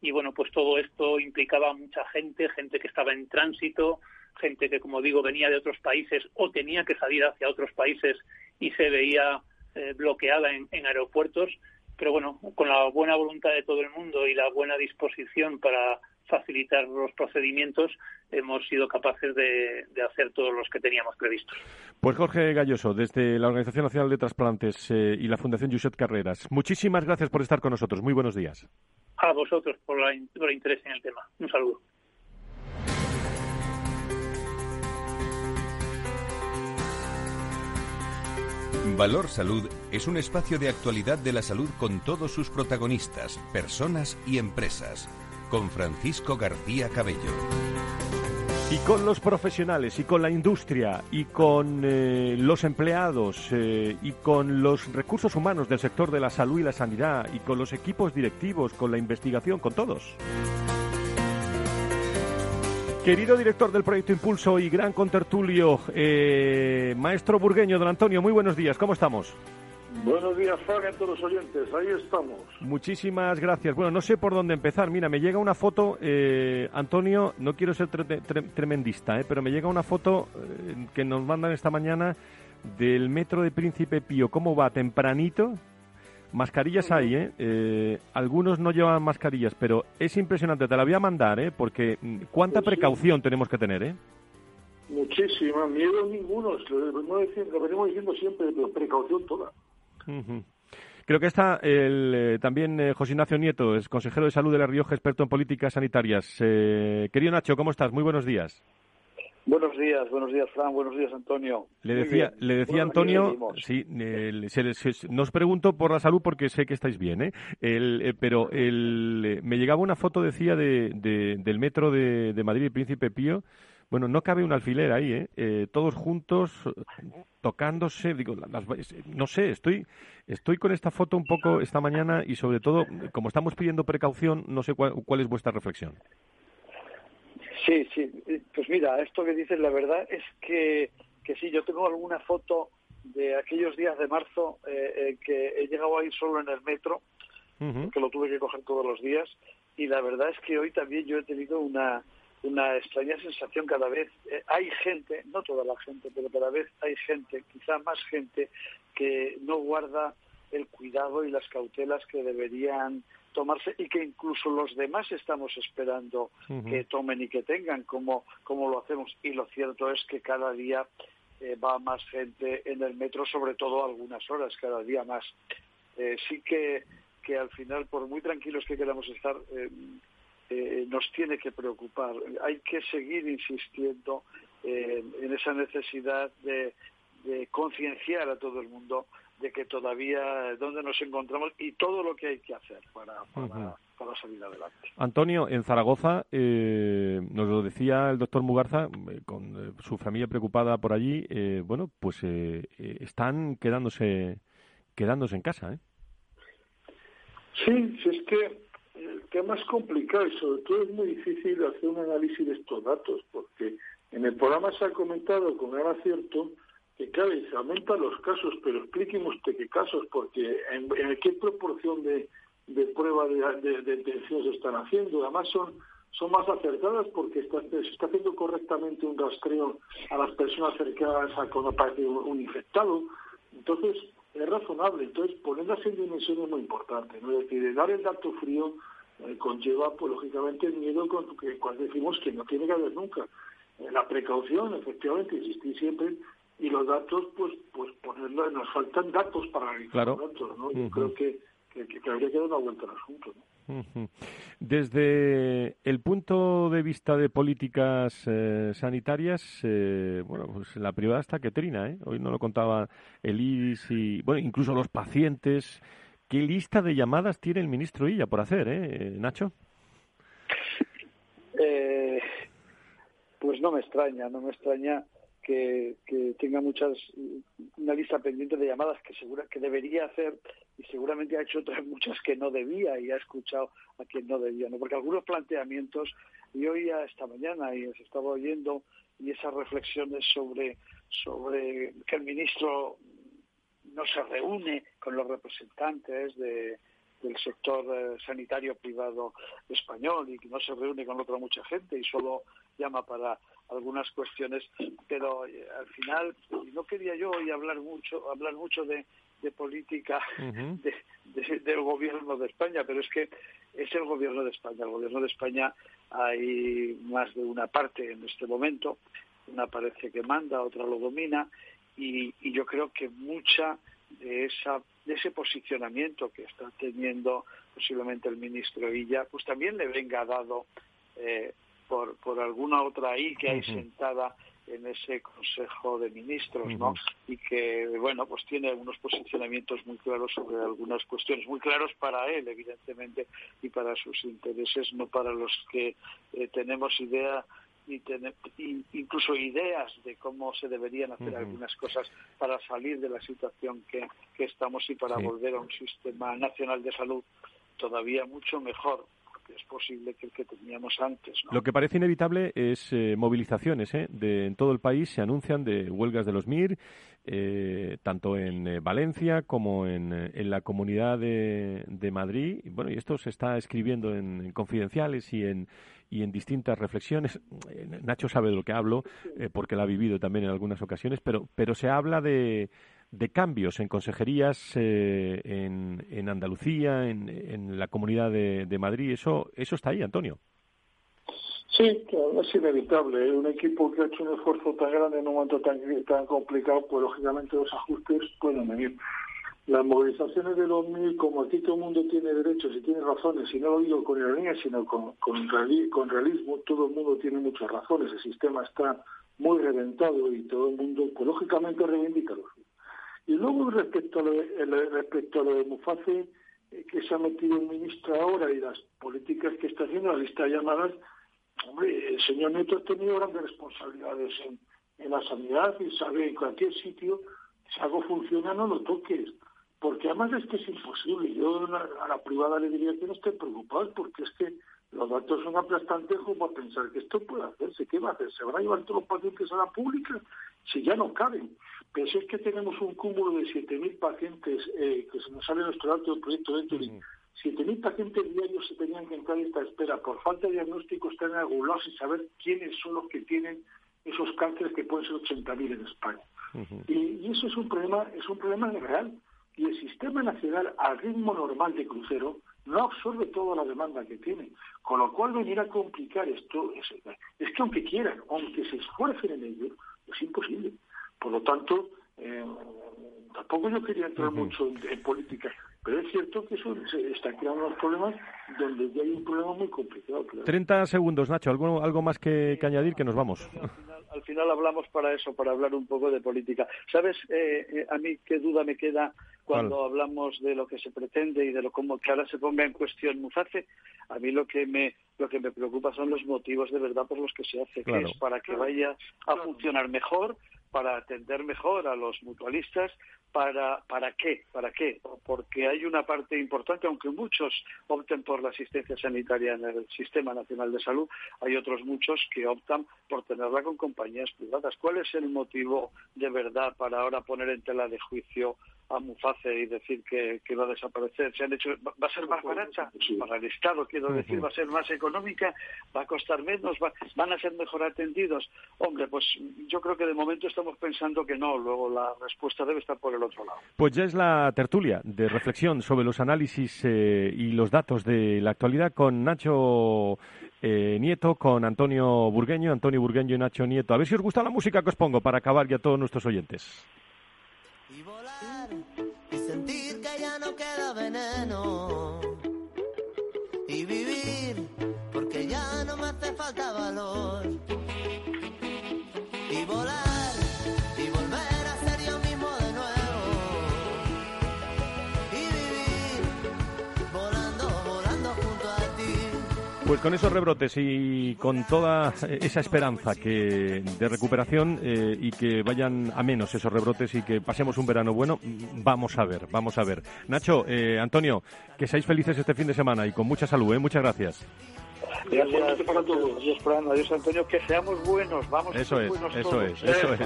Y, bueno, pues todo esto implicaba mucha gente, gente que estaba en tránsito, gente que, como digo, venía de otros países o tenía que salir hacia otros países y se veía eh, bloqueada en, en aeropuertos. Pero bueno, con la buena voluntad de todo el mundo y la buena disposición para facilitar los procedimientos, hemos sido capaces de, hacer todos los que teníamos previstos. Pues Jorge Galloso, desde la Organización Nacional de Trasplantes eh, y la Fundación Josep Carreras, muchísimas gracias por estar con nosotros. Muy buenos días. A vosotros por, por el interés en el tema. Un saludo. Valor Salud es un espacio de actualidad de la salud con todos sus protagonistas, personas y empresas con Francisco García Cabello. Y con los profesionales, y con la industria, y con eh, los empleados, eh, y con los recursos humanos del sector de la salud y la sanidad, y con los equipos directivos, con la investigación, con todos. Querido director del proyecto Impulso y gran contertulio, eh, maestro burgueño, don Antonio, muy buenos días, ¿cómo estamos? Buenos días, Fran, a todos los oyentes. Ahí estamos. Muchísimas gracias. Bueno, no sé por dónde empezar. Mira, me llega una foto, eh, Antonio, no quiero ser tremendista, eh, pero me llega una foto eh, que nos mandan esta mañana del metro de Príncipe Pío. ¿Cómo va? Tempranito. Mascarillas hay, ¿eh? ¿eh? Algunos no llevan mascarillas, pero es impresionante. Te la voy a mandar, ¿eh? Porque mm, cuánta pues precaución tenemos que tener, ¿eh? Muchísima. Miedo ninguno. Lo venimos diciendo siempre, pero precaución toda. Creo que está el, eh, también eh, José Ignacio Nieto, es consejero de salud de La Rioja, experto en políticas sanitarias. Eh, querido Nacho, ¿cómo estás? Muy buenos días. Buenos días, buenos días, Fran, buenos días, Antonio. Le decía, le decía Antonio, sí, nos pregunto por la salud porque sé que estáis bien, ¿eh? El, pero el, me llegaba una foto, decía, de, del metro de, de Madrid, Príncipe Pío, bueno, no cabe un alfiler ahí, ¿eh? eh todos juntos, tocándose, digo, no sé, estoy, estoy con esta foto un poco esta mañana y sobre todo, como estamos pidiendo precaución, no sé cuál, es vuestra reflexión. Sí, sí, pues mira, esto que dices, la verdad es que, que sí, yo tengo alguna foto de aquellos días de marzo eh, eh, que he llegado a ir solo en el metro, que lo tuve que coger todos los días, y la verdad es que hoy también yo he tenido una una extraña sensación cada vez. Eh, hay gente, no toda la gente, pero cada vez hay gente, quizá más gente, que no guarda el cuidado y las cautelas que deberían tomarse y que incluso los demás estamos esperando que tomen y que tengan como, como lo hacemos. Y lo cierto es que cada día eh, va más gente en el metro, sobre todo algunas horas, cada día más. Eh, sí que, que al final, por muy tranquilos que queramos estar, eh, nos tiene que preocupar. Hay que seguir insistiendo eh, en esa necesidad de, concienciar a todo el mundo de que todavía donde nos encontramos y todo lo que hay que hacer para, para, salir adelante. Antonio, en Zaragoza, eh, nos lo decía el doctor Mugarza, con su familia preocupada por allí, bueno, pues están quedándose, quedándose en casa. ¿eh? Sí, sí, es que el tema es complicado y sobre todo es muy difícil hacer un análisis de estos datos, porque en el programa se ha comentado con gran acierto que, claro, se aumentan los casos, pero explíqueme usted qué casos, porque en, qué proporción de, de prueba de, detención se están haciendo. Además, son, son más acertadas porque se está haciendo correctamente un rastreo a las personas cercanas a cuando aparece un, infectado. Entonces, es razonable. Entonces, ponerlas en dimensión es muy importante. ¿no? Es decir, dar el dato frío eh, conlleva, pues, lógicamente, el miedo con que, cuando decimos que no tiene que haber nunca. Eh, la precaución, efectivamente, existir siempre, y los datos, pues, pues ponerlo, nos faltan datos para analizar los datos, ¿no? Yo creo que, que, habría que dar una vuelta al asunto, Desde el punto de vista de políticas eh, sanitarias, bueno, pues la privada está que trina, ¿eh? Hoy no lo contaba el IDIS y, bueno, incluso los pacientes ¿Qué lista de llamadas tiene el ministro Illa por hacer, eh, Nacho? Eh, pues no me extraña, no me extraña que, tenga muchas una lista pendiente de llamadas que segura que debería hacer y seguramente ha hecho otras muchas que no debía y ha escuchado a quien no debía, ¿no? Porque algunos planteamientos y hoy esta mañana y se estaba oyendo y esas reflexiones sobre sobre que el ministro no se reúne con los representantes de, del sector eh, sanitario privado español y que no se reúne con otra mucha gente y solo llama para algunas cuestiones pero eh, al final no quería yo hoy hablar mucho hablar mucho de, de política del gobierno de España pero es que es el gobierno de España. El gobierno de España hay más de una parte en este momento una parece que manda otra lo domina y, yo creo que mucha de esa de ese posicionamiento que está teniendo posiblemente el ministro Illa, pues también le venga dado eh, por, por alguna otra ahí que hay sentada en ese Consejo de Ministros, ¿no? Y que, bueno, pues tiene algunos posicionamientos muy claros sobre algunas cuestiones, muy claros para él, evidentemente, y para sus intereses, no para los que eh, tenemos idea y tener incluso ideas de cómo se deberían hacer algunas cosas para salir de la situación que, estamos y para volver a un sistema nacional de salud todavía mucho mejor es posible que el que teníamos antes. Lo que parece inevitable es eh, movilizaciones ¿eh? de, en todo el país, se anuncian de huelgas de los MIR, eh, tanto en Valencia como en, en la comunidad de, de, Madrid. Bueno, y esto se está escribiendo en, confidenciales y en, y en distintas reflexiones. Nacho sabe de lo que hablo, porque lo ha vivido también en algunas ocasiones, pero, pero se habla de de cambios en consejerías eh, en, en, Andalucía, en, en, la Comunidad de, de, Madrid. Eso, eso está ahí, Antonio. Sí, es inevitable. ¿eh? Un equipo que ha hecho un esfuerzo tan grande en un momento tan, tan complicado, pues lógicamente los ajustes pueden venir. Las movilizaciones de los mil, como aquí todo el mundo tiene derechos y tiene razones, y no lo digo con ironía, sino con, con, realismo, todo el mundo tiene muchas razones. El sistema está muy reventado y todo el mundo, pues lógicamente reivindica los y luego respecto a lo de, respecto a lo de Muface, eh, que se ha metido el ministro ahora y las políticas que está haciendo, la lista de llamadas, hombre, el señor Neto ha tenido grandes responsabilidades en, en la sanidad y sabe en cualquier sitio, si algo funciona no lo toques, porque además es que es imposible. Yo a la privada le diría que no estén preocupados porque es que los datos son aplastantes como a pensar que esto puede hacerse. ¿Qué va a hacer? ¿Se van a llevar todos los pacientes a la pública? Si ya no caben. Pero si es que tenemos un cúmulo de 7.000 pacientes, eh, que se nos sale nuestro alto del proyecto de uh 7.000 pacientes diarios se tenían que entrar en esta espera. Por falta de diagnóstico están agulados y saber quiénes son los que tienen esos cánceres que pueden ser 80.000 en España. y, y, eso es un problema, es un problema real. Y el sistema nacional, al ritmo normal de crucero, no absorbe toda la demanda que tiene. Con lo cual venir a complicar esto es, es que aunque quieran, aunque se esfuercen en ello, es imposible. Por lo tanto, eh, tampoco yo quería entrar mucho en, política, pero es cierto que eso se está creando unos problemas donde ya hay un problema muy complicado. 30 segundos, Nacho. ¿Algo, algo más que, añadir que nos vamos? Al final, hablamos para eso, para hablar un poco de política. ¿Sabes eh, eh, a mí qué duda me queda cuando hablamos de lo que se pretende y de lo como que ahora se ponga en cuestión Muzace? A mí lo que me lo que me preocupa son los motivos de verdad por los que se hace, que es para que vaya a funcionar mejor, para atender mejor a los mutualistas, para, ¿para qué? ¿Para qué? Porque hay una parte importante, aunque muchos opten por la asistencia sanitaria en el Sistema Nacional de Salud, hay otros muchos que optan por tenerla con compañías privadas. ¿Cuál es el motivo de verdad para ahora poner en tela de juicio a Muface y decir que, va a desaparecer. Se han hecho, va a ser más barata para el Estado, quiero decir, va a ser más económica, va a costar menos, van a ser mejor atendidos. Hombre, pues yo creo que de momento estamos pensando que no, luego la respuesta debe estar por el otro lado. Pues ya es la tertulia de reflexión sobre los análisis eh, y los datos de la actualidad con Nacho eh, Nieto, con Antonio Burgueño, Antonio Burgueño y Nacho Nieto. A ver si os gusta la música que os pongo para acabar ya todos nuestros oyentes. Veneno y vivir porque ya no me hace falta valor Pues con esos rebrotes y con toda esa esperanza que de recuperación eh, y que vayan a menos esos rebrotes y que pasemos un verano bueno, vamos a ver, vamos a ver. Nacho, eh, Antonio, que seáis felices este fin de semana y con mucha salud, ¿eh? Muchas gracias. Gracias para todos. Adiós, Fran. Adiós, Antonio. Que seamos buenos. Vamos eso a ser es, buenos eso todos. es, eso es.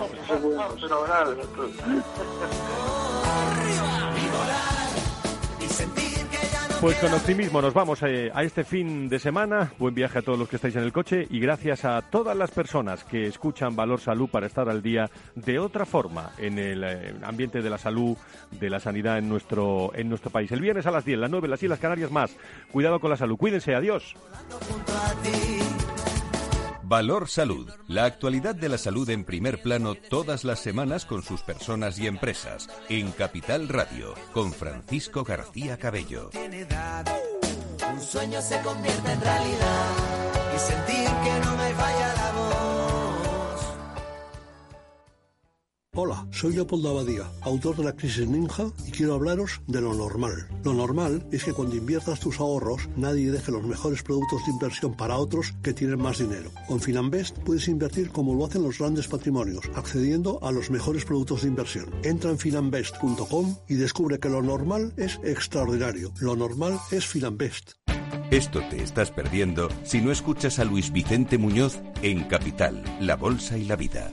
Pues con optimismo nos vamos eh, a, este fin de semana. Buen viaje a todos los que estáis en el coche y gracias a todas las personas que escuchan Valor Salud para estar al día de otra forma en el eh, ambiente de la salud, de la sanidad en nuestro, en nuestro país. El viernes a las 10, las 9, las Islas Canarias más. Cuidado con la salud. Cuídense. Adiós. Valor Salud. La actualidad de la salud en primer plano todas las semanas con sus personas y empresas. En Capital Radio, con Francisco García Cabello. Un sueño se convierte en realidad soy Leopoldo Abadía, autor de La Crisis Ninja, y quiero hablaros de lo normal. Lo normal es que cuando inviertas tus ahorros, nadie deje los mejores productos de inversión para otros que tienen más dinero. Con Finanbest puedes invertir como lo hacen los grandes patrimonios, accediendo a los mejores productos de inversión. Entra en finanbest.com y descubre que lo normal es extraordinario. Lo normal es Finanbest. Esto te estás perdiendo si no escuchas a Luis Vicente Muñoz en Capital, La Bolsa y la Vida.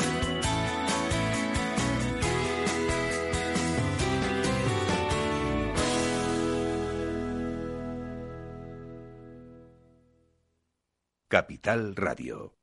Capital Radio.